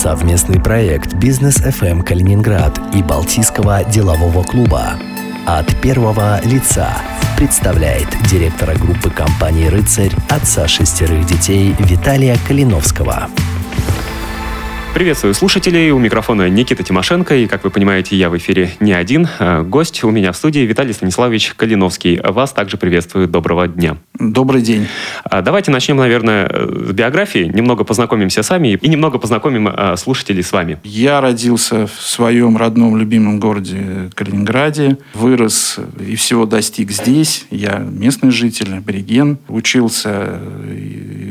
Совместный проект «Бизнес FM Калининград» и Балтийского делового клуба от первого лица представляет директора группы компании «Рыцарь» отца шестерых детей Виталия Калиновского. Приветствую слушателей. У микрофона Никита Тимошенко. И, как вы понимаете, я в эфире не один. А, гость у меня в студии Виталий Станиславович Калиновский. Вас также приветствую. Доброго дня. Добрый день. А, давайте начнем, наверное, с биографии. Немного познакомимся сами и немного познакомим а, слушателей с вами. Я родился в своем родном любимом городе Калининграде. Вырос и всего достиг здесь. Я местный житель, абориген. Учился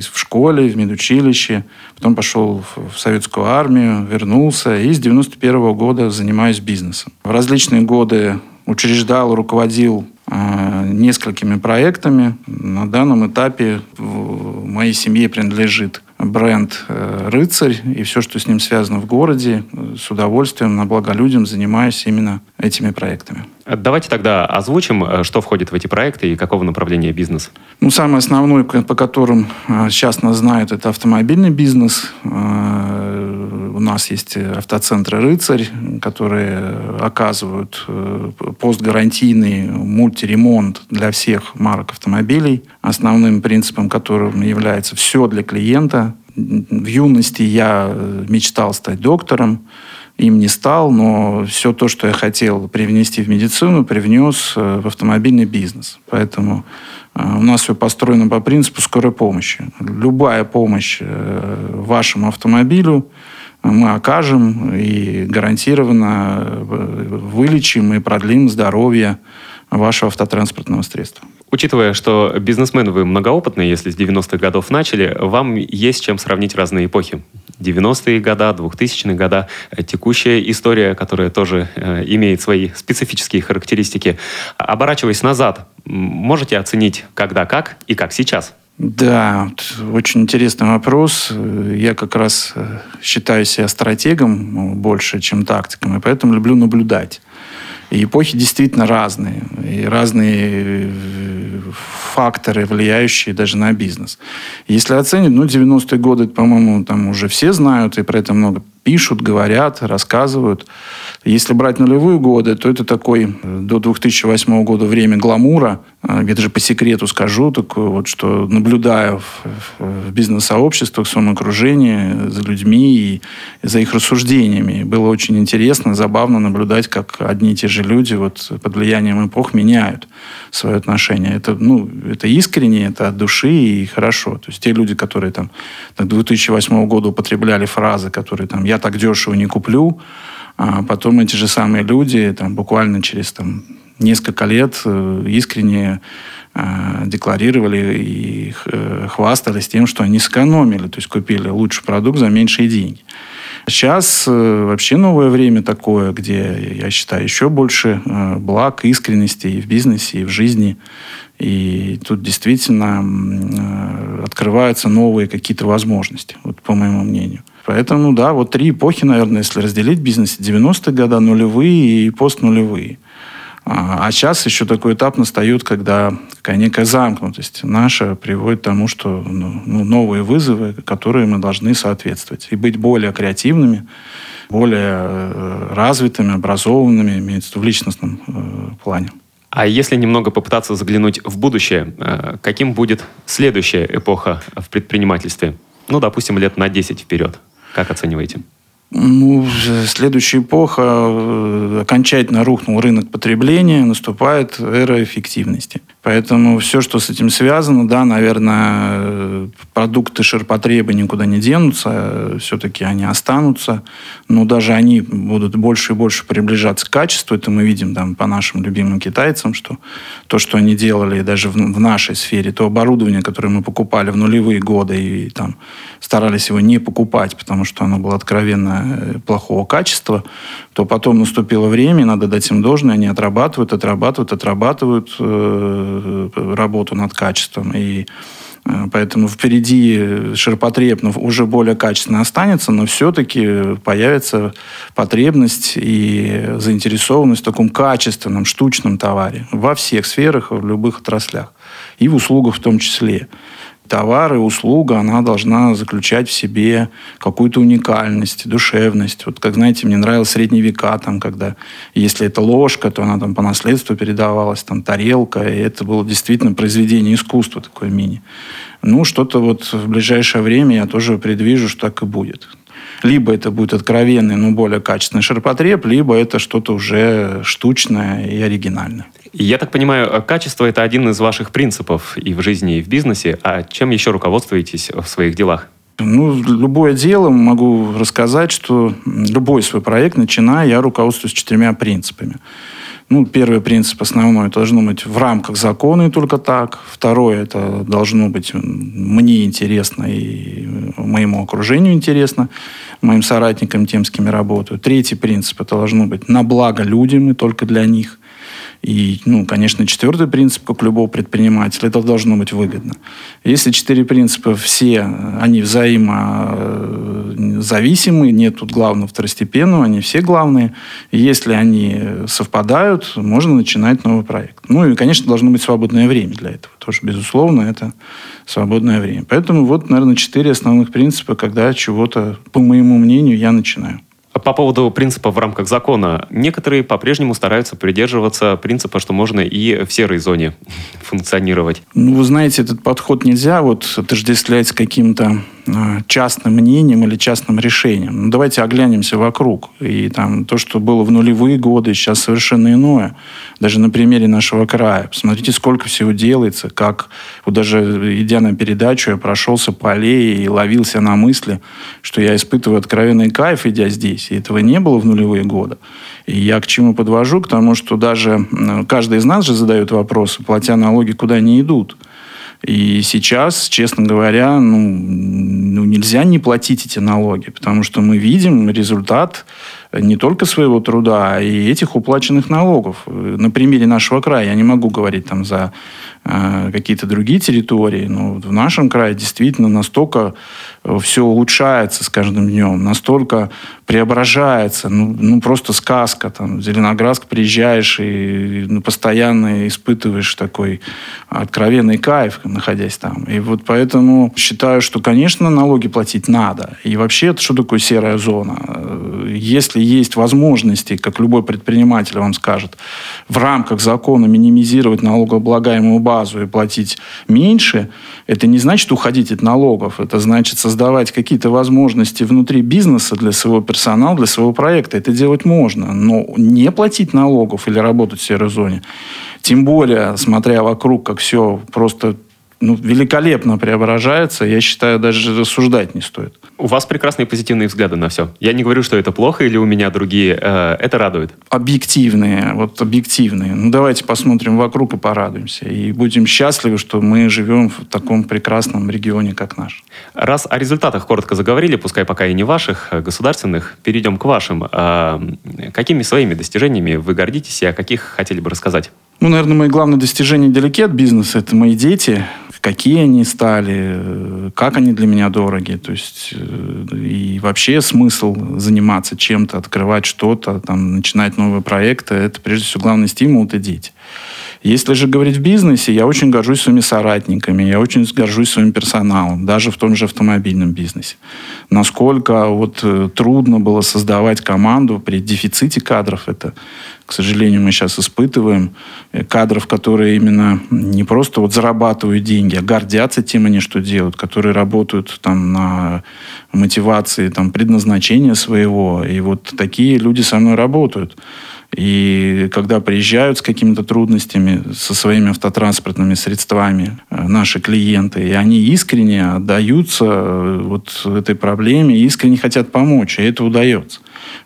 в школе, в медучилище. Потом пошел в советскую армию, вернулся и с 91 -го года занимаюсь бизнесом. В различные годы учреждал, руководил э, несколькими проектами. На данном этапе в моей семье принадлежит бренд э, «Рыцарь» и все, что с ним связано в городе. С удовольствием, на благо людям занимаюсь именно этими проектами. Давайте тогда озвучим, э, что входит в эти проекты и какого направления бизнес. Ну, самый основной, по которым э, сейчас нас знают, это автомобильный бизнес. Нас есть автоцентры «Рыцарь», которые оказывают постгарантийный мультиремонт для всех марок автомобилей, основным принципом которым является все для клиента. В юности я мечтал стать доктором, им не стал, но все то, что я хотел привнести в медицину, привнес э, в автомобильный бизнес. Поэтому э, у нас все построено по принципу скорой помощи. Любая помощь э, вашему автомобилю мы окажем и гарантированно вылечим и продлим здоровье вашего автотранспортного средства. Учитывая, что бизнесмен вы многоопытный, если с 90-х годов начали, вам есть чем сравнить разные эпохи. 90-е года, 2000-е года, текущая история, которая тоже э, имеет свои специфические характеристики. Оборачиваясь назад, можете оценить, когда как и как сейчас? Да, очень интересный вопрос. Я как раз э, считаю себя стратегом ну, больше, чем тактиком, и поэтому люблю наблюдать. И эпохи действительно разные. И разные э, факторы, влияющие даже на бизнес. Если оценить, ну, 90-е годы, по-моему, там уже все знают, и про это много пишут, говорят, рассказывают. Если брать нулевые годы, то это такой э, до 2008 года время гламура. А, где-то же по секрету скажу, такое вот, что наблюдая в, в бизнес-сообществах, в своем окружении, за людьми и за их рассуждениями. Было очень интересно, забавно наблюдать, как одни и те же люди вот под влиянием эпох меняют свое отношение. Это, ну, это искренне, это от души и хорошо. То есть те люди, которые там до 2008 года употребляли фразы, которые там «я так дешево не куплю», а потом эти же самые люди там, буквально через там, несколько лет э, искренне э, декларировали и э, хвастались тем, что они сэкономили, то есть купили лучший продукт за меньшие деньги. Сейчас вообще новое время такое, где, я считаю, еще больше благ, искренности и в бизнесе, и в жизни. И тут действительно открываются новые какие-то возможности, вот по моему мнению. Поэтому, да, вот три эпохи, наверное, если разделить бизнес: 90-е годы, нулевые и постнулевые. А сейчас еще такой этап настает, когда такая некая замкнутость наша приводит к тому, что ну, ну, новые вызовы, которые мы должны соответствовать. И быть более креативными, более э, развитыми, образованными, имеется в личностном э, плане. А если немного попытаться заглянуть в будущее, э, каким будет следующая эпоха в предпринимательстве? Ну, допустим, лет на 10 вперед. Как оцениваете? Ну, следующая эпоха, э, окончательно рухнул рынок потребления, наступает эра эффективности. Поэтому все, что с этим связано, да, наверное, продукты ширпотреба никуда не денутся, все-таки они останутся, но даже они будут больше и больше приближаться к качеству. Это мы видим там по нашим любимым китайцам, что то, что они делали даже в, в нашей сфере, то оборудование, которое мы покупали в нулевые годы и там старались его не покупать, потому что оно было откровенно э, плохого качества, то потом наступило время, надо дать им должное, они отрабатывают, отрабатывают, отрабатывают э, работу над качеством. И э, Поэтому впереди ширпотреб ну, уже более качественно останется, но все-таки появится потребность и заинтересованность в таком качественном, штучном товаре во всех сферах, в любых отраслях. И в услугах в том числе. Товар и услуга, она должна заключать в себе какую-то уникальность, душевность. Вот, как знаете, мне нравилось средние века, там, когда, если это ложка, то она там по наследству передавалась, там, тарелка, и это было действительно произведение искусства, такое мини. Ну, что-то вот в ближайшее время я тоже предвижу, что так и будет. Либо это будет откровенный, но более качественный ширпотреб, либо это что-то уже штучное и оригинальное. Я так понимаю, качество – это один из ваших принципов и в жизни, и в бизнесе. А чем еще руководствуетесь в своих делах? Ну, любое дело могу рассказать, что любой свой проект, начиная, я руководствуюсь четырьмя принципами. Ну, первый принцип основной должно быть в рамках закона и только так. Второе, это должно быть мне интересно и моему окружению интересно, моим соратникам, тем, с кем я работаю. Третий принцип, это должно быть на благо людям и только для них. И, ну, конечно, четвертый принцип, как любого предпринимателя, это должно быть выгодно. Если четыре принципа все, они взаимозависимы, нет тут главного второстепенного, они все главные. И если они совпадают, можно начинать новый проект. Ну и, конечно, должно быть свободное время для этого. Тоже, безусловно, это свободное время. Поэтому вот, наверное, четыре основных принципа, когда чего-то, по моему мнению, я начинаю. По поводу принципа в рамках закона. Некоторые по-прежнему стараются придерживаться принципа, что можно и в серой зоне функционировать. Ну, вы знаете, этот подход нельзя вот отождествлять с каким-то частным мнением или частным решением. Ну, давайте оглянемся вокруг. И там то, что было в нулевые годы, сейчас совершенно иное. Даже на примере нашего края. Посмотрите, сколько всего делается, как вот даже идя на передачу, я прошелся по аллее и ловился на мысли, что я испытываю откровенный кайф, идя здесь. И этого не было в нулевые годы. И я к чему подвожу? К тому, что даже каждый из нас же задает вопросы, платя налоги, куда они идут. И сейчас, честно говоря, ну, ну, нельзя не платить эти налоги, потому что мы видим результат не только своего труда, а и этих уплаченных налогов. На примере нашего края, я не могу говорить там за э, какие-то другие территории, но в нашем крае действительно настолько все улучшается с каждым днем, настолько преображается, ну, ну просто сказка. Там, в Зеленоградск приезжаешь и ну, постоянно испытываешь такой откровенный кайф, находясь там. И вот поэтому считаю, что, конечно, налоги платить надо. И вообще, это что такое серая зона? Если есть возможности, как любой предприниматель вам скажет, в рамках закона минимизировать налогооблагаемую базу и платить меньше, это не значит уходить от налогов. Это значит создавать какие-то возможности внутри бизнеса для своего персонала, для своего проекта. Это делать можно. Но не платить налогов или работать в серой зоне, тем более, смотря вокруг, как все просто ну, великолепно преображается, я считаю, даже рассуждать не стоит. У вас прекрасные позитивные взгляды на все. Я не говорю, что это плохо или у меня другие. Э, это радует. Объективные, вот объективные. Ну, давайте посмотрим вокруг и порадуемся. И будем счастливы, что мы живем в таком прекрасном регионе, как наш. Раз о результатах коротко заговорили, пускай пока и не ваших, а государственных, перейдем к вашим. А какими своими достижениями вы гордитесь и о каких хотели бы рассказать? Ну, наверное, мои главные достижения далеки от бизнеса. Это мои дети какие они стали, как они для меня дороги. То есть э, и вообще смысл заниматься чем-то, открывать что-то, там, начинать новые проекты, это прежде всего главный стимул – это дети. Если же говорить в бизнесе, я очень горжусь своими соратниками, я очень горжусь своим персоналом, даже в том же автомобильном бизнесе. Насколько вот э, трудно было создавать команду при дефиците кадров, это, к сожалению, мы сейчас испытываем, э, кадров, которые именно не просто вот зарабатывают деньги, а гордятся тем, они что делают, которые работают там на мотивации, там, предназначения своего. И вот такие люди со мной работают. И когда приезжают с какими-то трудностями со своими автотранспортными средствами э, наши клиенты, и они искренне отдаются э, вот этой проблеме, искренне хотят помочь, и это удается.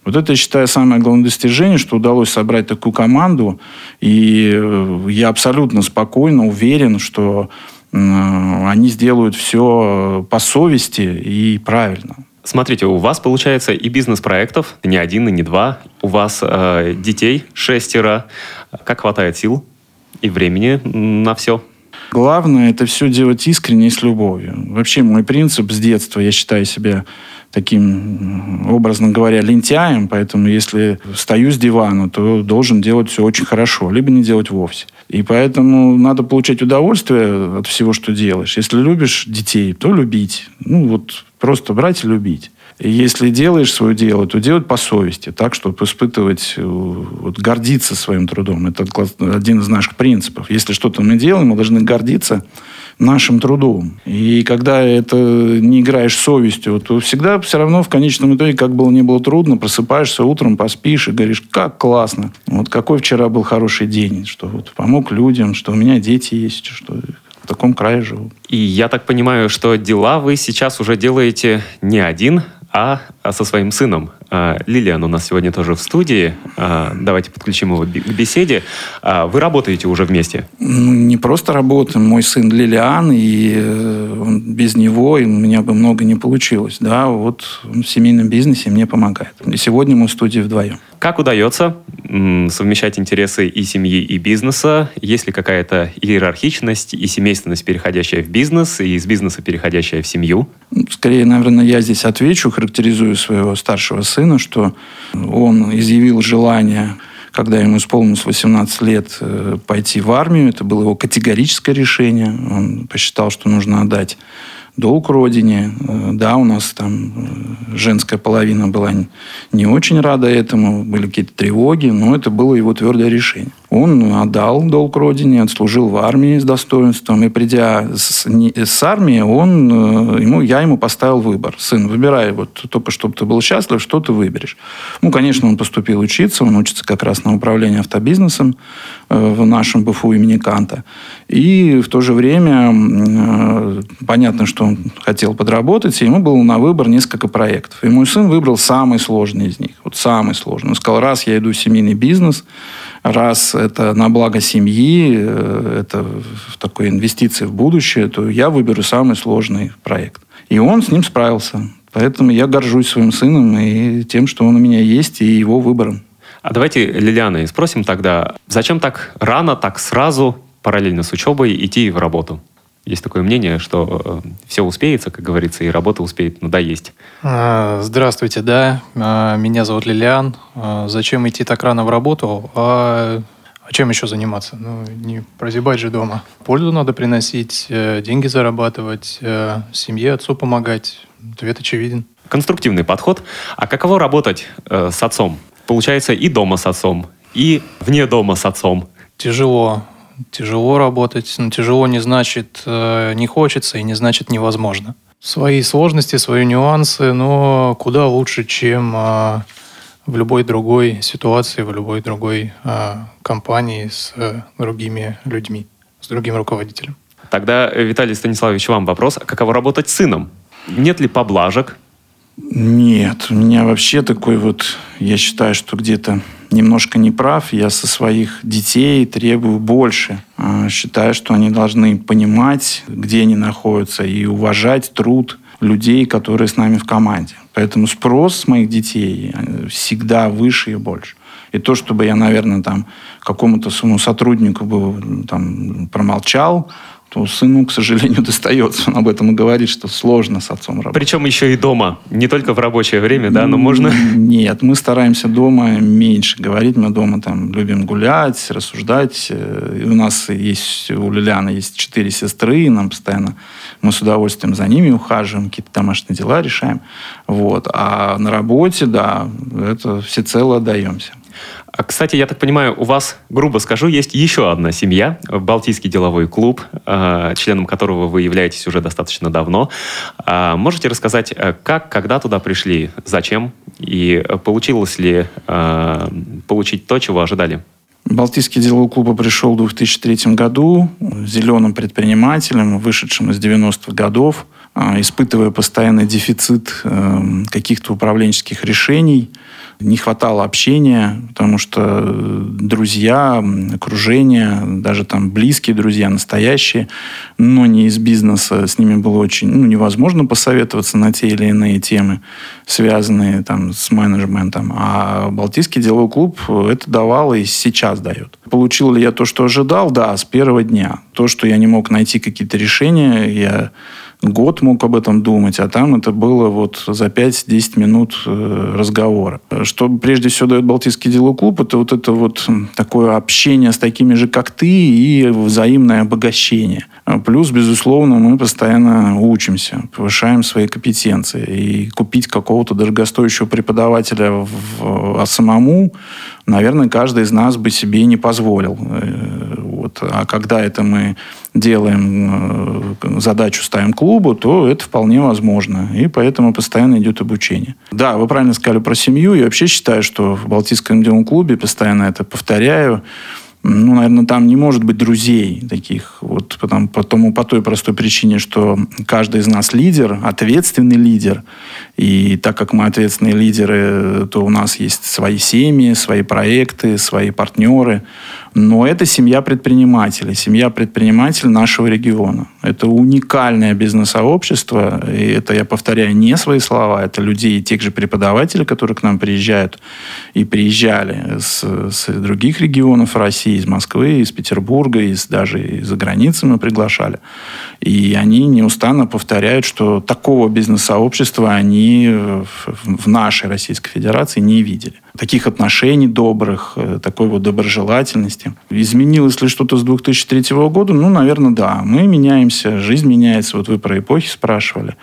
Вот это, я считаю, самое главное достижение, что удалось собрать такую команду, и э, я абсолютно спокойно уверен, что они сделают все по совести и правильно. Смотрите, у вас получается и бизнес-проектов, не один и не два. У вас э, детей шестеро. Как хватает сил и времени на все? Главное это все делать искренне и с любовью. Вообще мой принцип с детства, я считаю себя таким, образно говоря, лентяем, поэтому если встаю с дивана, то должен делать все очень хорошо, либо не делать вовсе. И поэтому надо получать удовольствие от всего, что делаешь. Если любишь детей, то любить. Ну вот просто брать и любить. И если делаешь свое дело, то делать по совести, так, чтобы испытывать, э, вот, гордиться своим трудом. Это один из наших принципов. Если что-то мы делаем, мы должны гордиться нашим трудом. И когда это не играешь совестью, то всегда все равно в конечном итоге, как было не было трудно, просыпаешься утром, поспишь и говоришь, как классно. Вот какой вчера был хороший день, что вот помог людям, что у меня дети есть, что в таком крае живу. И я так понимаю, что дела вы сейчас уже делаете не один, а, а со своим сыном. А, Лилиан у нас сегодня тоже в студии. А, давайте подключим его к беседе. Вы работаете уже вместе? Ну, не просто работаем. Мой сын Лилиан, и э, без него у меня бы много не получилось. Да, вот он в семейном бизнесе мне помогает. И сегодня мы в студии вдвоем. Как удается совмещать интересы и семьи, и бизнеса? Есть ли какая-то иерархичность и семейственность, переходящая в бизнес, и из бизнеса переходящая в семью? Скорее, наверное, я здесь отвечу, характеризую своего старшего сына, что он изъявил желание когда ему исполнилось 18 лет, э, пойти в армию. Это было его категорическое решение. Он посчитал, что нужно отдать долг родине. Э, да, у нас там э, женская половина была не очень рада этому, были какие-то тревоги, но это было его твердое решение. Он отдал долг родине, отслужил в армии с достоинством, и придя с, не, с армии, он, э, ему, я ему поставил выбор. Сын, выбирай, вот только чтобы ты был счастлив, что ты выберешь. Ну, конечно, он поступил учиться, он учится как раз на управление автобизнесом в нашем БФУ имени Канта. И в то же время понятно, что он хотел подработать, и ему было на выбор несколько проектов. И мой сын выбрал самый сложный из них. Вот самый сложный. Он сказал, раз я иду в семейный бизнес, раз это на благо семьи, э, это такой инвестиции в будущее, то я выберу самый сложный проект. И он с ним справился. Поэтому я горжусь своим сыном и тем, что он у меня есть, и его выбором. А давайте Лилианы спросим тогда, зачем так рано, так сразу, параллельно с учебой, идти в работу? Есть такое мнение, что э, все успеется, как говорится, и работа успеет ну да есть. Здравствуйте, да. А, меня зовут Лилиан. А, зачем идти так рано в работу? А, а чем еще заниматься? Ну, не прозябать же дома. Пользу надо приносить, э, деньги зарабатывать, э, семье, отцу помогать. Ответ очевиден. Конструктивный подход. А каково работать э, с отцом? Получается и дома с отцом, и вне дома с отцом. Тяжело тяжело работать, но тяжело не значит э, не хочется и не значит невозможно. Свои сложности, свои нюансы, но куда лучше, чем э, в любой другой ситуации, в любой другой э, компании с другими людьми, с другим руководителем. Тогда, Виталий Станиславович, вам вопрос. А каково работать с сыном? Нет ли поблажек? Нет, у меня вообще такой вот, я считаю, что где-то немножко не прав. Я со своих детей требую больше. А, считаю, что они должны понимать, где они находятся, и уважать труд людей, которые с нами в команде. Поэтому спрос с моих детей э, всегда выше и больше. И то, чтобы я, наверное, там какому-то своему сотруднику бы там промолчал, то сыну, к сожалению, достается. Он об этом и говорит, что сложно с отцом работать. Причем еще и дома. Не только в рабочее время, да, но можно... Нет, мы стараемся дома меньше говорить. Мы дома там любим гулять, рассуждать. И у нас есть, у Лилианы есть четыре сестры, и нам постоянно мы с удовольствием за ними ухаживаем, какие-то домашние дела решаем. Вот. А на работе, да, это всецело отдаемся. А, кстати, я так понимаю, у вас, грубо скажу, есть еще одна семья, Балтийский деловой клуб, а, членом которого вы являетесь уже достаточно давно. А, можете рассказать, как, когда туда пришли, зачем и получилось ли получить то, чего ожидали? Балтийский деловой клуб пришел в 2003 году зеленым предпринимателем, вышедшим из 90-х годов, испытывая постоянный дефицит каких-то управленческих решений – Не хватало общения, потому что друзья, окружение, даже там близкие друзья, настоящие, но не из бизнеса, с ними было очень ну, невозможно посоветоваться на те или иные темы, связанные там, с менеджментом. А Балтийский деловой клуб это давал и сейчас дает. Получил ли я то, что ожидал? Да, с первого дня. То, что я не мог найти какие-то решения, я год мог об этом думать, а там это было вот за 5-10 минут э, разговора. Что прежде всего дает Балтийский деловой клуб, это вот это вот такое общение с такими же, как ты, и взаимное обогащение. Плюс, безусловно, мы постоянно учимся, повышаем свои компетенции. И купить какого-то дорогостоящего преподавателя в, а самому, наверное, каждый из нас бы себе не позволил. Вот. А когда это мы делаем, э, задачу ставим клубу, то это вполне возможно. И поэтому постоянно идет обучение. Да, вы правильно сказали про семью. Я вообще считаю, что в Балтийском деловом клубе, постоянно это повторяю, ну, наверное, там не может быть друзей таких. Вот потому, потому, по той простой причине, что каждый из нас лидер, ответственный лидер. И так как мы ответственные лидеры, то у нас есть свои семьи, свои проекты, свои партнеры. Но это семья предпринимателей, семья предпринимателей нашего региона. Это уникальное бизнес-сообщество, и это, я повторяю, не свои слова, это людей, тех же преподавателей, которые к нам приезжают и приезжали с, с других регионов России, из Москвы, из Петербурга, из, даже из-за границы мы приглашали. И они неустанно повторяют, что такого бизнес-сообщества они в, в нашей Российской Федерации не видели таких отношений добрых, э, такой вот доброжелательности. Изменилось ли что-то с 2003 года? Ну, наверное, да. Мы меняемся, жизнь меняется. Вот вы про эпохи спрашивали.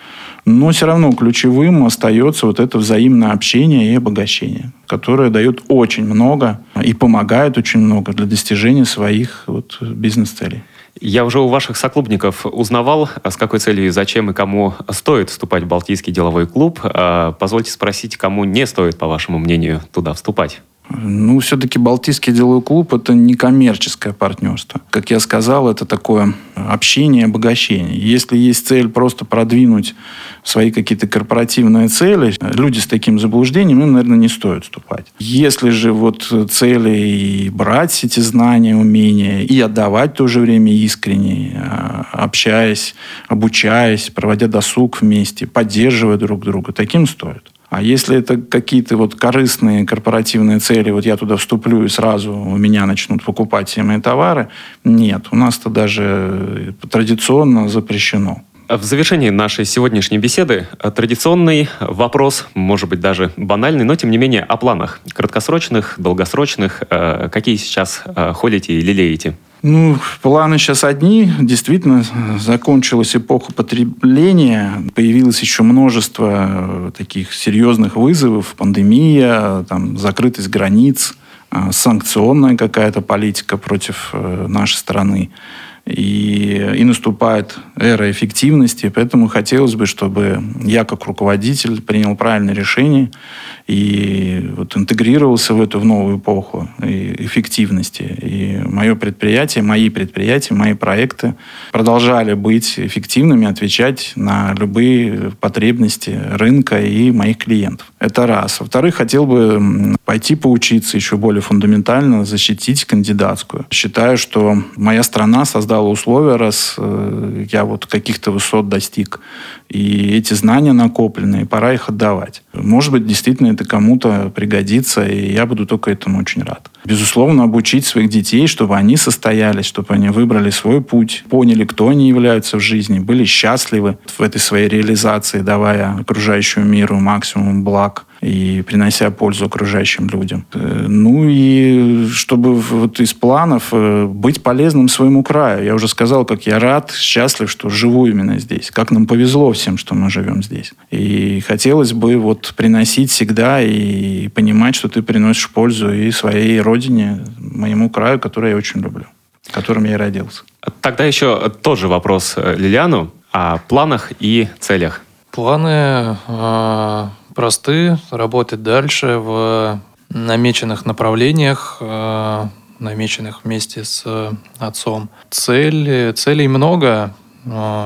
Но все равно ключевым остается вот это взаимное общение и обогащение, которое дает очень много и помогает очень много для достижения своих вот бизнес-целей. Я уже у ваших соклубников узнавал, с какой целью зачем и кому стоит вступать в Балтийский деловой клуб. А, позвольте спросить, кому не стоит, по вашему мнению, туда вступать? Ну, все-таки Балтийский деловой клуб – это не коммерческое партнерство. Как я сказал, это такое общение, обогащение. Если есть цель просто продвинуть свои какие-то корпоративные цели, люди с таким заблуждением, им, наверное, не стоит вступать. Если же вот цели и брать эти знания, умения, и отдавать в то же время искренне, а, общаясь, обучаясь, проводя досуг вместе, поддерживая друг друга, таким стоит. А если это какие-то вот корыстные корпоративные цели, вот я туда вступлю и сразу у меня начнут покупать все мои товары, нет, у нас это даже традиционно запрещено. В завершении нашей сегодняшней беседы традиционный вопрос, может быть даже банальный, но тем не менее о планах краткосрочных, долгосрочных. Э, какие сейчас э, ходите и лелеете? Ну, планы сейчас одни. Действительно, закончилась эпоха потребления. Появилось еще множество э, таких серьезных вызовов. Пандемия, там, закрытость границ, э, санкционная какая-то политика против э, нашей страны. И, и наступает эра эффективности. Поэтому хотелось бы, чтобы я как руководитель принял правильное решение и вот интегрировался в эту в новую эпоху эффективности. И мое предприятие, мои предприятия, мои проекты продолжали быть эффективными, отвечать на любые потребности рынка и моих клиентов. Это раз. Во-вторых, хотел бы пойти поучиться еще более фундаментально, защитить кандидатскую. Считаю, что моя страна создала условия, раз э, я вот каких-то высот достиг, и эти знания накопленные, пора их отдавать. Может быть, действительно это кому-то пригодится, и я буду только этому очень рад. Безусловно, обучить своих детей, чтобы они состоялись, чтобы они выбрали свой путь, поняли, кто они являются в жизни, были счастливы в этой своей реализации, давая окружающему миру максимум благ и принося пользу окружающим людям. Э, ну и чтобы вот из планов э, быть полезным своему краю. Я уже сказал, как я рад, счастлив, что живу именно здесь. Как нам повезло всем, что мы живем здесь. И хотелось бы вот приносить всегда и понимать, что ты приносишь пользу и своей родине, моему краю, который я очень люблю, в котором я и родился. Тогда еще тот же вопрос э, Лилиану о планах и целях. Планы э, просты, работать дальше в намеченных направлениях, э, намеченных вместе с отцом. Цель, целей много.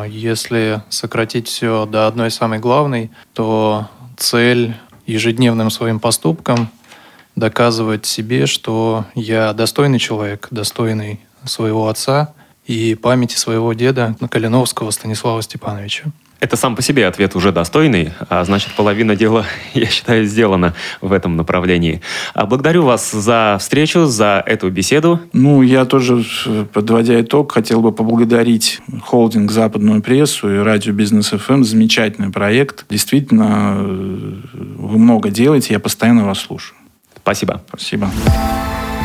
Если сократить все до одной самой главной, то цель ежедневным своим поступкам доказывать себе, что я достойный человек, достойный своего отца и памяти своего деда Калиновского Станислава Степановича. Это сам по себе ответ уже достойный, а значит, половина дела, я считаю, сделана в этом направлении. А благодарю вас за встречу, за эту беседу. Ну, я тоже, подводя итог, хотел бы поблагодарить холдинг «Западную прессу» и радио «Бизнес ФМ». Замечательный проект. Действительно, вы много делаете, я постоянно вас слушаю. Спасибо. Спасибо.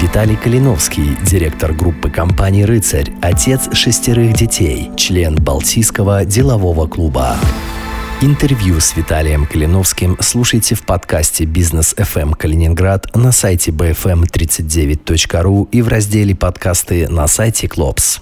Виталий Калиновский, директор группы компании «Рыцарь», отец шестерых детей, член Балтийского делового клуба. Интервью с Виталием Калиновским слушайте в подкасте «Бизнес FM Калининград» на сайте bfm39.ru и в разделе «Подкасты» на сайте «Клопс».